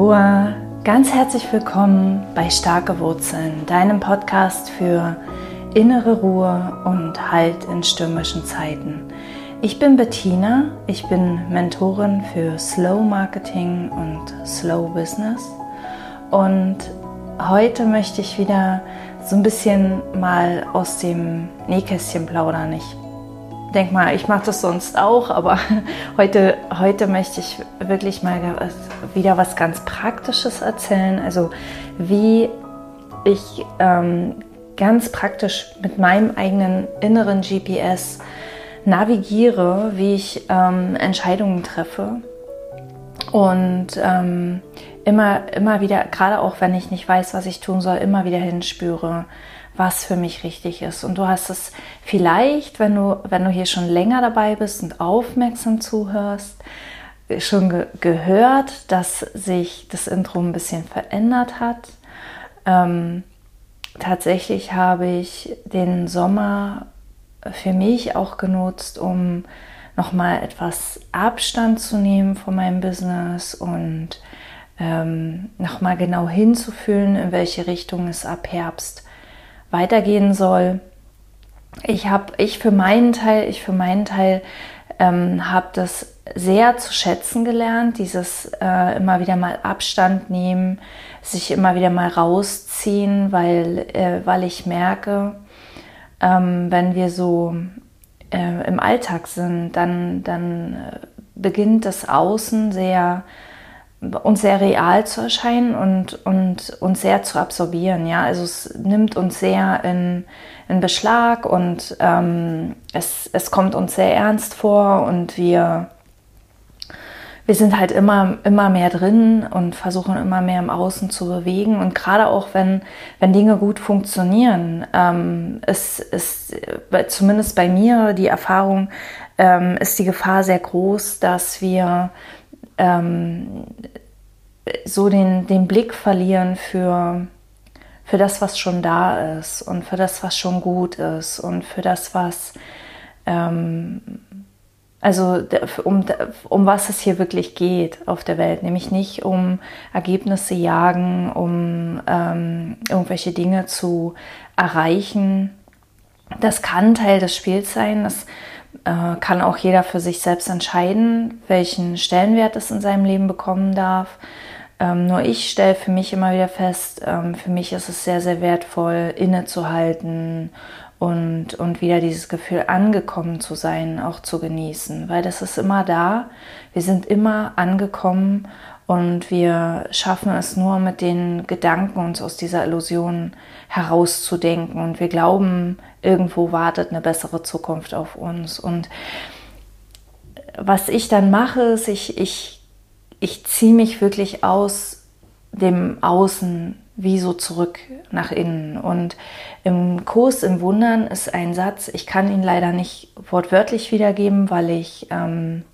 Hallo, ganz herzlich willkommen bei Starke Wurzeln, deinem Podcast für innere Ruhe und Halt in stürmischen Zeiten. Ich bin Bettina, ich bin Mentorin für Slow Marketing und Slow Business und heute möchte ich wieder so ein bisschen mal aus dem Nähkästchen plaudern. Ich denk mal, ich mache das sonst auch, aber heute, heute möchte ich wirklich mal wieder was ganz Praktisches erzählen. Also wie ich ähm, ganz praktisch mit meinem eigenen inneren GPS navigiere, wie ich ähm, Entscheidungen treffe und ähm, immer, immer wieder, gerade auch wenn ich nicht weiß, was ich tun soll, immer wieder hinspüre, was für mich richtig ist. Und du hast es vielleicht, wenn du, wenn du hier schon länger dabei bist und aufmerksam zuhörst, schon ge gehört, dass sich das Intro ein bisschen verändert hat. Ähm, tatsächlich habe ich den Sommer für mich auch genutzt, um nochmal etwas Abstand zu nehmen von meinem Business und ähm, nochmal genau hinzufühlen, in welche Richtung es ab Herbst weitergehen soll. Ich habe, ich für meinen Teil, ich für meinen Teil ähm, habe das sehr zu schätzen gelernt, dieses äh, immer wieder mal Abstand nehmen, sich immer wieder mal rausziehen, weil, äh, weil ich merke, ähm, wenn wir so äh, im Alltag sind, dann, dann äh, beginnt das Außen sehr uns sehr real zu erscheinen und, und uns sehr zu absorbieren. Ja? Also es nimmt uns sehr in, in Beschlag und ähm, es, es kommt uns sehr ernst vor und wir, wir sind halt immer, immer mehr drin und versuchen immer mehr im Außen zu bewegen. Und gerade auch wenn, wenn Dinge gut funktionieren, ähm, ist, ist zumindest bei mir die Erfahrung, ähm, ist die Gefahr sehr groß, dass wir ähm, so den, den Blick verlieren für, für das, was schon da ist und für das, was schon gut ist und für das, was, ähm, also um, um was es hier wirklich geht auf der Welt, nämlich nicht um Ergebnisse jagen, um ähm, irgendwelche Dinge zu erreichen. Das kann Teil des Spiels sein, das äh, kann auch jeder für sich selbst entscheiden, welchen Stellenwert es in seinem Leben bekommen darf. Ähm, nur ich stelle für mich immer wieder fest, ähm, für mich ist es sehr, sehr wertvoll, innezuhalten und, und wieder dieses Gefühl angekommen zu sein, auch zu genießen, weil das ist immer da. Wir sind immer angekommen und wir schaffen es nur mit den Gedanken, uns aus dieser Illusion herauszudenken und wir glauben, irgendwo wartet eine bessere Zukunft auf uns. Und was ich dann mache, ist, ich, ich, ich ziehe mich wirklich aus dem Außen wie so zurück nach innen. Und im Kurs im Wundern ist ein Satz, ich kann ihn leider nicht wortwörtlich wiedergeben, weil ich, ähm,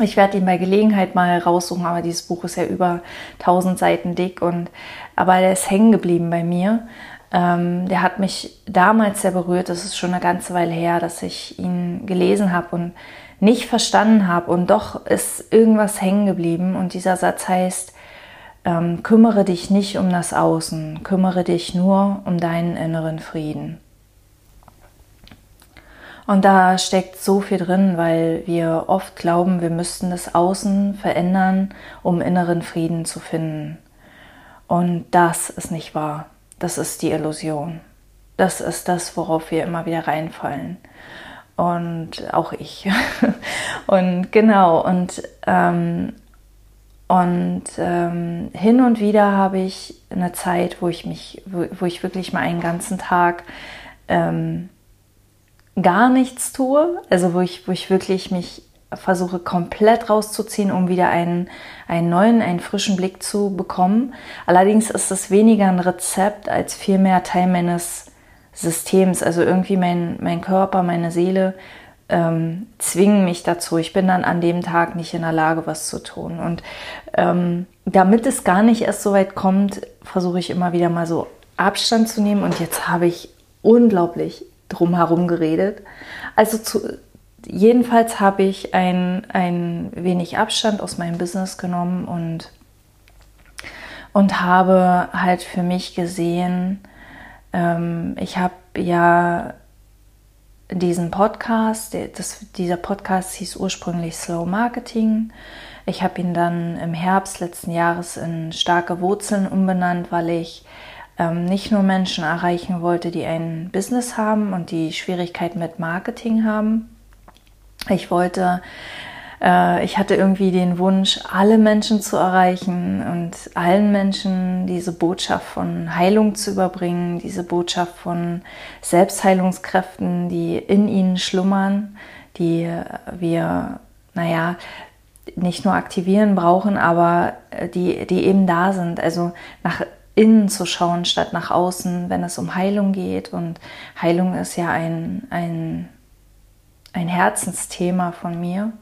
ich werde ihn bei Gelegenheit mal raussuchen, aber dieses Buch ist ja über 1000 Seiten dick und, aber der ist hängen geblieben bei mir. Ähm, der hat mich damals sehr berührt. Das ist schon eine ganze Weile her, dass ich ihn gelesen habe und nicht verstanden habe. Und doch ist irgendwas hängen geblieben. Und dieser Satz heißt, ähm, kümmere dich nicht um das Außen, kümmere dich nur um deinen inneren Frieden. Und da steckt so viel drin, weil wir oft glauben, wir müssten das Außen verändern, um inneren Frieden zu finden. Und das ist nicht wahr. Das ist die Illusion. Das ist das, worauf wir immer wieder reinfallen. Und auch ich. und genau, und, ähm, und ähm, hin und wieder habe ich eine Zeit, wo ich mich, wo, wo ich wirklich mal einen ganzen Tag ähm, gar nichts tue, also wo ich, wo ich wirklich mich versuche komplett rauszuziehen, um wieder einen, einen neuen, einen frischen Blick zu bekommen. Allerdings ist es weniger ein Rezept als vielmehr Teil meines Systems. Also irgendwie mein, mein Körper, meine Seele ähm, zwingen mich dazu. Ich bin dann an dem Tag nicht in der Lage, was zu tun. Und ähm, damit es gar nicht erst so weit kommt, versuche ich immer wieder mal so Abstand zu nehmen. Und jetzt habe ich unglaublich drum herum geredet. Also zu, jedenfalls habe ich ein, ein wenig Abstand aus meinem Business genommen und und habe halt für mich gesehen, ähm, ich habe ja diesen Podcast, das, dieser Podcast hieß ursprünglich Slow Marketing. Ich habe ihn dann im Herbst letzten Jahres in starke Wurzeln umbenannt, weil ich ähm, nicht nur Menschen erreichen wollte, die ein Business haben und die Schwierigkeiten mit Marketing haben. Ich wollte äh, ich hatte irgendwie den Wunsch, alle Menschen zu erreichen und allen Menschen diese Botschaft von Heilung zu überbringen, diese Botschaft von Selbstheilungskräften, die in ihnen schlummern, die wir, naja, nicht nur aktivieren brauchen, aber die, die eben da sind. Also nach innen zu schauen statt nach außen, wenn es um Heilung geht. Und Heilung ist ja ein, ein, ein Herzensthema von mir.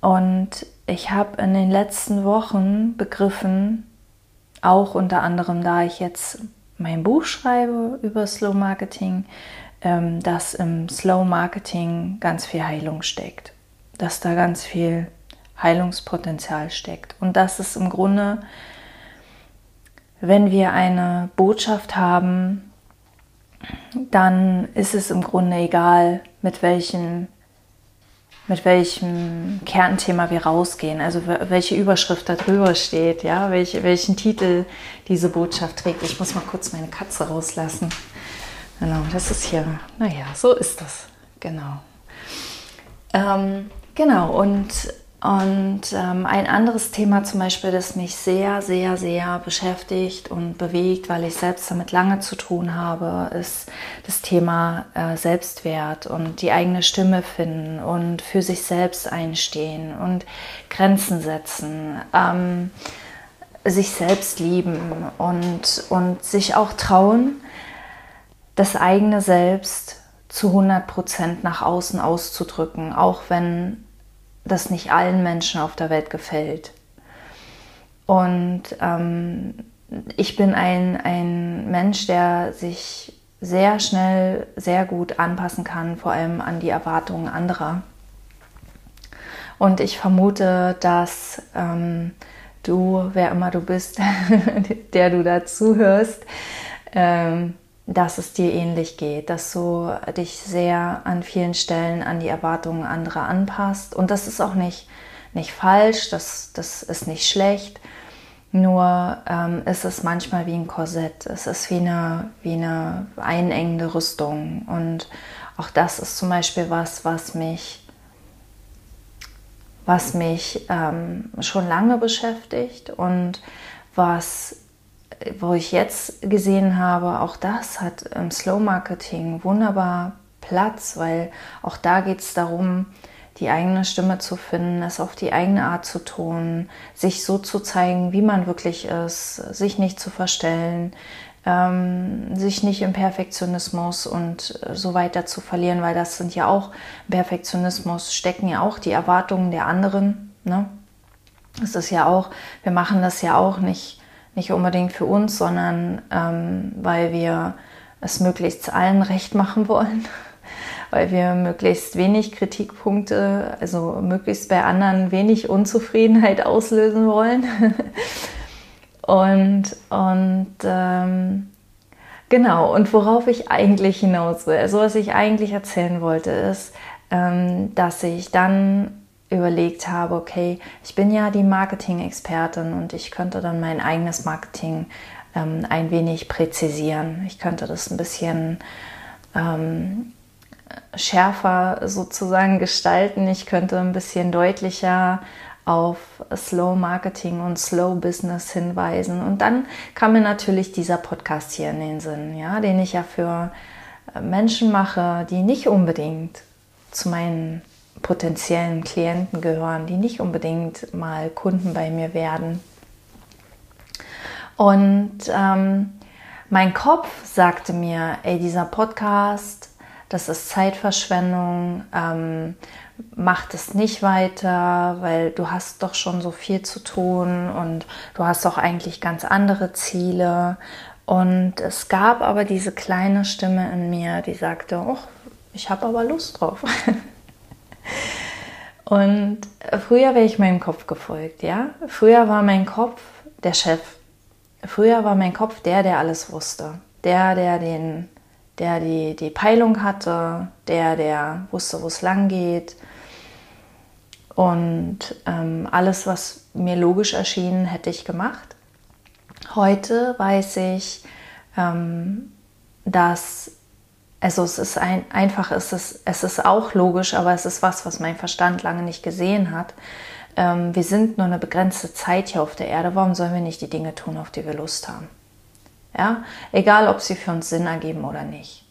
Und ich habe in den letzten Wochen begriffen, auch unter anderem, da ich jetzt mein Buch schreibe über Slow Marketing, ähm, dass im Slow Marketing ganz viel Heilung steckt, dass da ganz viel Heilungspotenzial steckt und dass es im Grunde, wenn wir eine Botschaft haben, dann ist es im Grunde egal, mit welchen mit welchem Kernthema wir rausgehen, also welche Überschrift da drüber steht, ja, welche, welchen Titel diese Botschaft trägt. Ich muss mal kurz meine Katze rauslassen. Genau, das ist hier, naja, so ist das, genau. Ähm, genau, und und ähm, ein anderes Thema zum Beispiel, das mich sehr, sehr, sehr beschäftigt und bewegt, weil ich selbst damit lange zu tun habe, ist das Thema äh, Selbstwert und die eigene Stimme finden und für sich selbst einstehen und Grenzen setzen, ähm, sich selbst lieben und, und sich auch trauen, das eigene Selbst zu 100 Prozent nach außen auszudrücken, auch wenn das nicht allen Menschen auf der Welt gefällt. Und ähm, ich bin ein, ein Mensch, der sich sehr schnell, sehr gut anpassen kann, vor allem an die Erwartungen anderer. Und ich vermute, dass ähm, du, wer immer du bist, der du dazu hörst, ähm, dass es dir ähnlich geht, dass du dich sehr an vielen Stellen an die Erwartungen anderer anpasst. Und das ist auch nicht, nicht falsch, das, das ist nicht schlecht. Nur ähm, ist es manchmal wie ein Korsett. Es ist wie eine, wie eine einengende Rüstung. Und auch das ist zum Beispiel was, was mich, was mich ähm, schon lange beschäftigt und was wo ich jetzt gesehen habe, auch das hat im Slow Marketing wunderbar Platz, weil auch da geht es darum, die eigene Stimme zu finden, es auf die eigene Art zu tun, sich so zu zeigen, wie man wirklich ist, sich nicht zu verstellen, ähm, sich nicht im Perfektionismus und so weiter zu verlieren, weil das sind ja auch Perfektionismus, stecken ja auch die Erwartungen der anderen. Ne? Es ist ja auch, wir machen das ja auch nicht nicht unbedingt für uns, sondern ähm, weil wir es möglichst allen recht machen wollen, weil wir möglichst wenig Kritikpunkte, also möglichst bei anderen wenig Unzufriedenheit auslösen wollen. und und ähm, genau, und worauf ich eigentlich hinaus will, also was ich eigentlich erzählen wollte, ist, ähm, dass ich dann überlegt habe, okay, ich bin ja die Marketing-Expertin und ich könnte dann mein eigenes Marketing ähm, ein wenig präzisieren. Ich könnte das ein bisschen ähm, schärfer sozusagen gestalten. Ich könnte ein bisschen deutlicher auf Slow Marketing und Slow Business hinweisen. Und dann kam mir natürlich dieser Podcast hier in den Sinn, ja, den ich ja für äh, Menschen mache, die nicht unbedingt zu meinen potenziellen Klienten gehören, die nicht unbedingt mal Kunden bei mir werden. Und ähm, mein Kopf sagte mir, ey, dieser Podcast, das ist Zeitverschwendung, ähm, mach das nicht weiter, weil du hast doch schon so viel zu tun und du hast doch eigentlich ganz andere Ziele. Und es gab aber diese kleine Stimme in mir, die sagte, ich habe aber Lust drauf. Und früher wäre ich meinem Kopf gefolgt, ja. Früher war mein Kopf der Chef. früher war mein Kopf der, der alles wusste. Der, der den, der die, die Peilung hatte, der, der wusste, wo es lang geht. Und ähm, alles, was mir logisch erschien, hätte ich gemacht. Heute weiß ich, ähm, dass also es ist ein, einfach, es ist, es ist auch logisch, aber es ist was, was mein Verstand lange nicht gesehen hat. Ähm, wir sind nur eine begrenzte Zeit hier auf der Erde. Warum sollen wir nicht die Dinge tun, auf die wir Lust haben? Ja, egal, ob sie für uns Sinn ergeben oder nicht.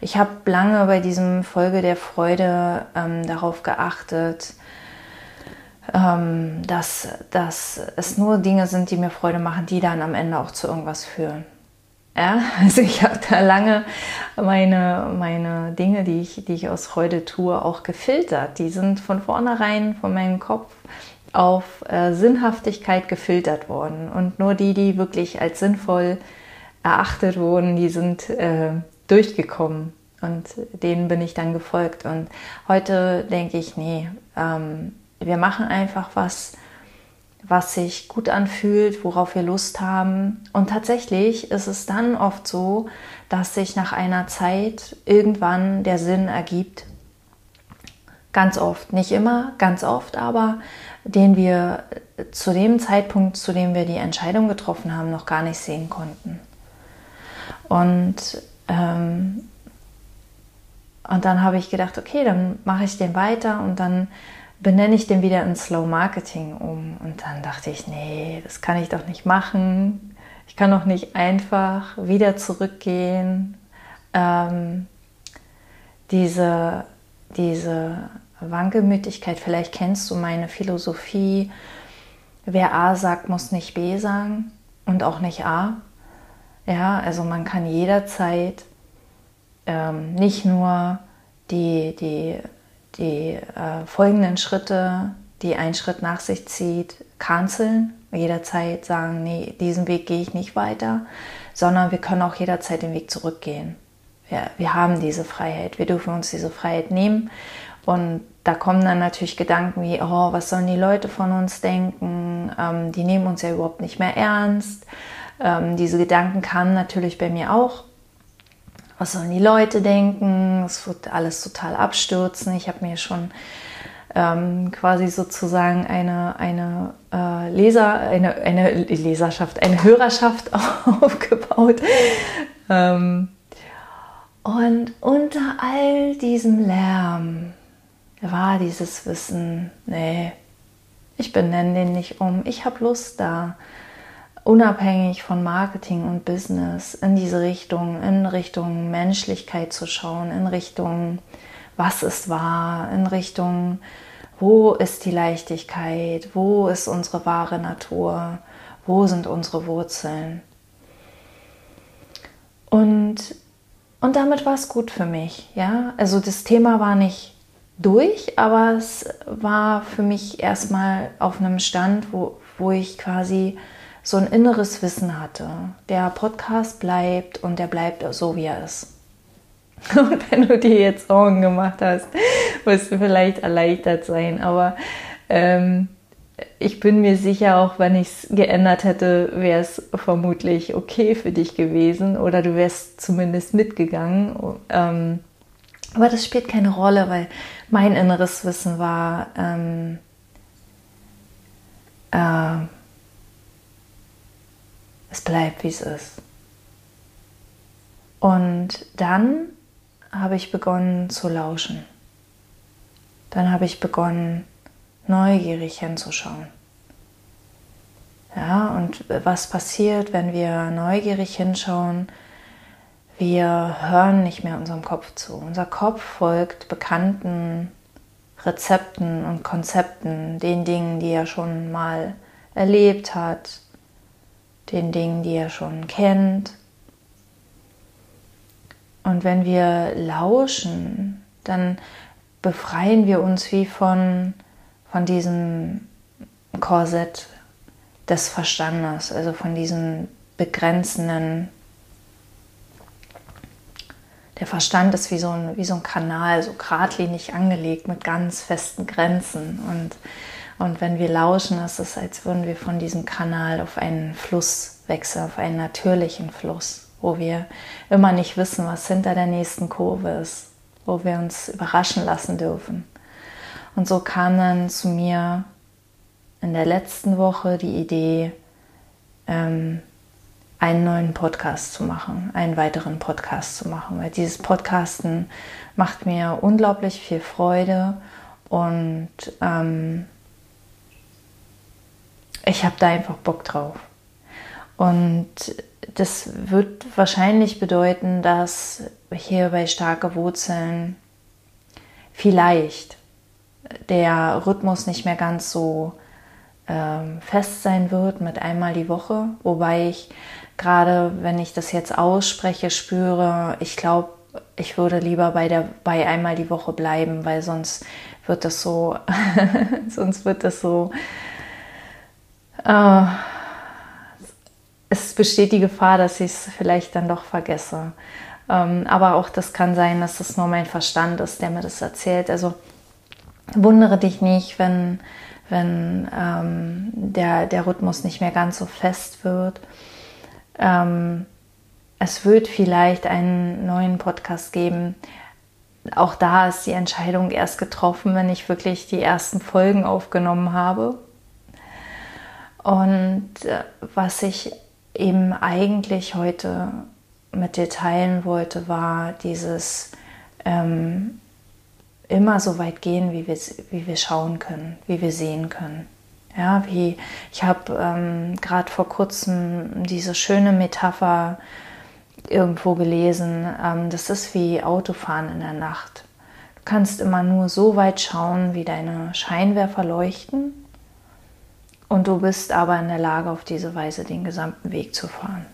Ich habe lange bei diesem Folge der Freude ähm, darauf geachtet, ähm, dass, dass es nur Dinge sind, die mir Freude machen, die dann am Ende auch zu irgendwas führen. Ja, also ich habe da lange meine, meine Dinge, die ich, die ich aus Freude tue, auch gefiltert. Die sind von vornherein von meinem Kopf auf äh, Sinnhaftigkeit gefiltert worden. Und nur die, die wirklich als sinnvoll erachtet wurden, die sind äh, durchgekommen. Und denen bin ich dann gefolgt. Und heute denke ich, nee, ähm, wir machen einfach was, was sich gut anfühlt, worauf wir Lust haben. Und tatsächlich ist es dann oft so, dass sich nach einer Zeit irgendwann der Sinn ergibt. Ganz oft, nicht immer, ganz oft, aber den wir zu dem Zeitpunkt, zu dem wir die Entscheidung getroffen haben, noch gar nicht sehen konnten. Und, ähm, und dann habe ich gedacht, okay, dann mache ich den weiter und dann benenne ich den wieder in Slow Marketing um. Und dann dachte ich, nee, das kann ich doch nicht machen. Ich kann doch nicht einfach wieder zurückgehen. Ähm, diese, diese Wankelmütigkeit, vielleicht kennst du meine Philosophie, wer A sagt, muss nicht B sagen und auch nicht A. Ja, also man kann jederzeit ähm, nicht nur die, die die äh, folgenden Schritte, die ein Schritt nach sich zieht, canceln, jederzeit sagen, nee, diesen Weg gehe ich nicht weiter, sondern wir können auch jederzeit den Weg zurückgehen. Wir, wir haben diese Freiheit, wir dürfen uns diese Freiheit nehmen und da kommen dann natürlich Gedanken wie, oh, was sollen die Leute von uns denken? Ähm, die nehmen uns ja überhaupt nicht mehr ernst. Ähm, diese Gedanken kamen natürlich bei mir auch was sollen die Leute denken, es wird alles total abstürzen. Ich habe mir schon ähm, quasi sozusagen eine, eine äh, Leser, eine, eine Leserschaft, eine Hörerschaft aufgebaut. Ähm, und unter all diesem Lärm war dieses Wissen, nee, ich benenne den nicht um, ich habe Lust da unabhängig von Marketing und Business in diese Richtung, in Richtung Menschlichkeit zu schauen, in Richtung, was ist wahr, in Richtung, wo ist die Leichtigkeit, wo ist unsere wahre Natur, wo sind unsere Wurzeln. Und, und damit war es gut für mich. Ja? Also das Thema war nicht durch, aber es war für mich erstmal auf einem Stand, wo, wo ich quasi so ein inneres Wissen hatte. Der Podcast bleibt und der bleibt so, wie er ist. Und wenn du dir jetzt Sorgen gemacht hast, wirst du vielleicht erleichtert sein. Aber ähm, ich bin mir sicher, auch wenn ich es geändert hätte, wäre es vermutlich okay für dich gewesen oder du wärst zumindest mitgegangen. Ähm, aber das spielt keine Rolle, weil mein inneres Wissen war, ähm, äh, es bleibt, wie es ist. Und dann habe ich begonnen zu lauschen. Dann habe ich begonnen, neugierig hinzuschauen. Ja, und was passiert, wenn wir neugierig hinschauen? Wir hören nicht mehr unserem Kopf zu. Unser Kopf folgt bekannten Rezepten und Konzepten, den Dingen, die er schon mal erlebt hat, den Dingen, die er schon kennt. Und wenn wir lauschen, dann befreien wir uns wie von, von diesem Korsett des Verstandes, also von diesem begrenzenden. Der Verstand ist wie so ein, wie so ein Kanal, so geradlinig angelegt mit ganz festen Grenzen. Und und wenn wir lauschen, ist es, als würden wir von diesem Kanal auf einen Fluss wechseln auf einen natürlichen Fluss, wo wir immer nicht wissen, was hinter der nächsten Kurve ist, wo wir uns überraschen lassen dürfen. Und so kam dann zu mir in der letzten Woche die Idee, ähm, einen neuen Podcast zu machen, einen weiteren Podcast zu machen, weil dieses Podcasten macht mir unglaublich viel Freude und ähm, ich habe da einfach Bock drauf. Und das wird wahrscheinlich bedeuten, dass hier bei starke Wurzeln vielleicht der Rhythmus nicht mehr ganz so ähm, fest sein wird mit einmal die Woche, wobei ich gerade, wenn ich das jetzt ausspreche, spüre, ich glaube, ich würde lieber bei der bei einmal die Woche bleiben, weil sonst wird das so, sonst wird das so. Äh, es besteht die Gefahr, dass ich es vielleicht dann doch vergesse. Ähm, aber auch das kann sein, dass das nur mein Verstand ist, der mir das erzählt. Also wundere dich nicht, wenn, wenn ähm, der, der Rhythmus nicht mehr ganz so fest wird. Ähm, es wird vielleicht einen neuen Podcast geben. Auch da ist die Entscheidung erst getroffen, wenn ich wirklich die ersten Folgen aufgenommen habe. Und äh, was ich eben eigentlich heute mit dir teilen wollte, war dieses ähm, immer so weit gehen, wie wir, wie wir schauen können, wie wir sehen können. Ja, wie ich habe ähm, gerade vor kurzem diese schöne Metapher irgendwo gelesen. Ähm, das ist wie Autofahren in der Nacht. Du kannst immer nur so weit schauen, wie deine Scheinwerfer leuchten. Und du bist aber in der Lage, auf diese Weise den gesamten Weg zu fahren.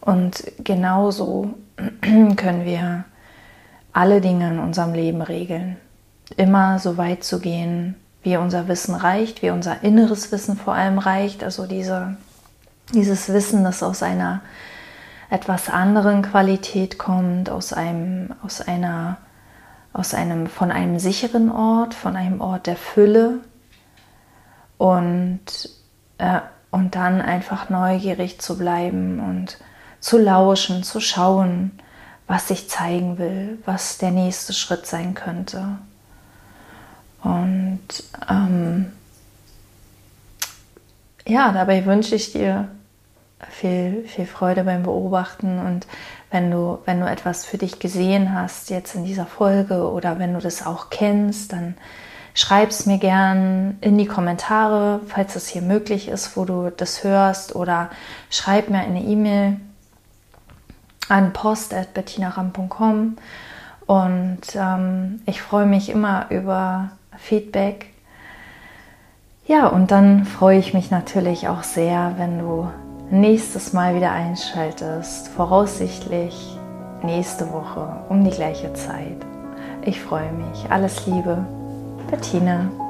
Und genauso können wir alle Dinge in unserem Leben regeln. Immer so weit zu gehen, wie unser Wissen reicht, wie unser inneres Wissen vor allem reicht. Also diese, dieses Wissen, das aus einer etwas anderen Qualität kommt, aus einem, aus einer, aus einem, von einem sicheren Ort, von einem Ort der Fülle und, äh, und dann einfach neugierig zu bleiben und zu lauschen, zu schauen, was sich zeigen will, was der nächste Schritt sein könnte. Und ähm, ja, dabei wünsche ich dir viel, viel Freude beim Beobachten und wenn du, wenn du etwas für dich gesehen hast jetzt in dieser Folge oder wenn du das auch kennst, dann schreib es mir gern in die Kommentare, falls es hier möglich ist, wo du das hörst oder schreib mir eine E-Mail an post.bettinaram.com und ähm, ich freue mich immer über Feedback. Ja, und dann freue ich mich natürlich auch sehr, wenn du nächstes Mal wieder einschaltest, voraussichtlich nächste Woche um die gleiche Zeit. Ich freue mich. Alles Liebe, Bettina.